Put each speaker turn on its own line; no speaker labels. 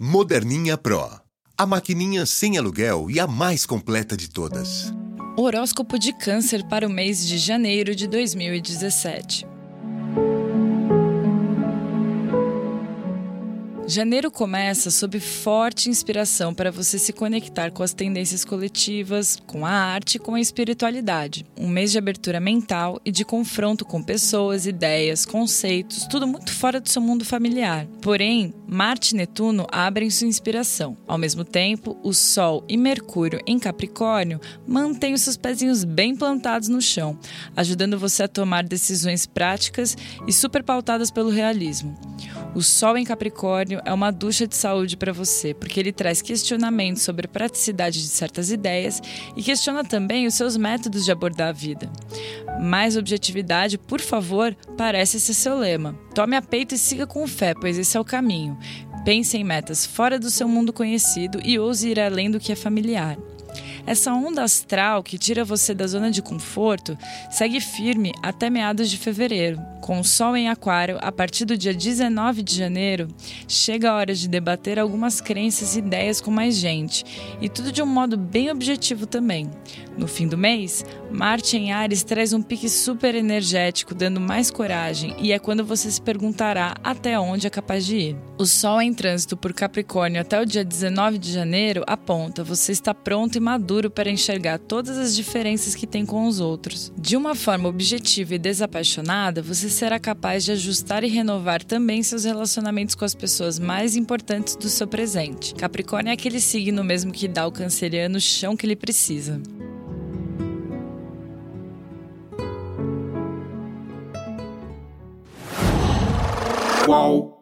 Moderninha Pro. A maquininha sem aluguel e a mais completa de todas.
Horóscopo de Câncer para o mês de janeiro de 2017. Janeiro começa sob forte inspiração para você se conectar com as tendências coletivas, com a arte e com a espiritualidade. Um mês de abertura mental e de confronto com pessoas, ideias, conceitos, tudo muito fora do seu mundo familiar. Porém, Marte e Netuno abrem sua inspiração. Ao mesmo tempo, o Sol e Mercúrio em Capricórnio mantêm os seus pezinhos bem plantados no chão, ajudando você a tomar decisões práticas e super pautadas pelo realismo. O Sol em Capricórnio é uma ducha de saúde para você, porque ele traz questionamentos sobre a praticidade de certas ideias e questiona também os seus métodos de abordar a vida. Mais objetividade, por favor, parece ser seu lema. Tome a peito e siga com fé, pois esse é o caminho. Pense em metas fora do seu mundo conhecido e ouse ir além do que é familiar. Essa onda astral que tira você da zona de conforto segue firme até meados de fevereiro. Com o Sol em Aquário, a partir do dia 19 de janeiro, chega a hora de debater algumas crenças e ideias com mais gente, e tudo de um modo bem objetivo também. No fim do mês, Marte em Ares traz um pique super energético, dando mais coragem, e é quando você se perguntará até onde é capaz de ir. O Sol em trânsito por Capricórnio até o dia 19 de janeiro aponta você está pronto e maduro para enxergar todas as diferenças que tem com os outros. De uma forma objetiva e desapaixonada, você será capaz de ajustar e renovar também seus relacionamentos com as pessoas mais importantes do seu presente. Capricórnio é aquele signo mesmo que dá ao canceriano o chão que ele precisa.
Qual?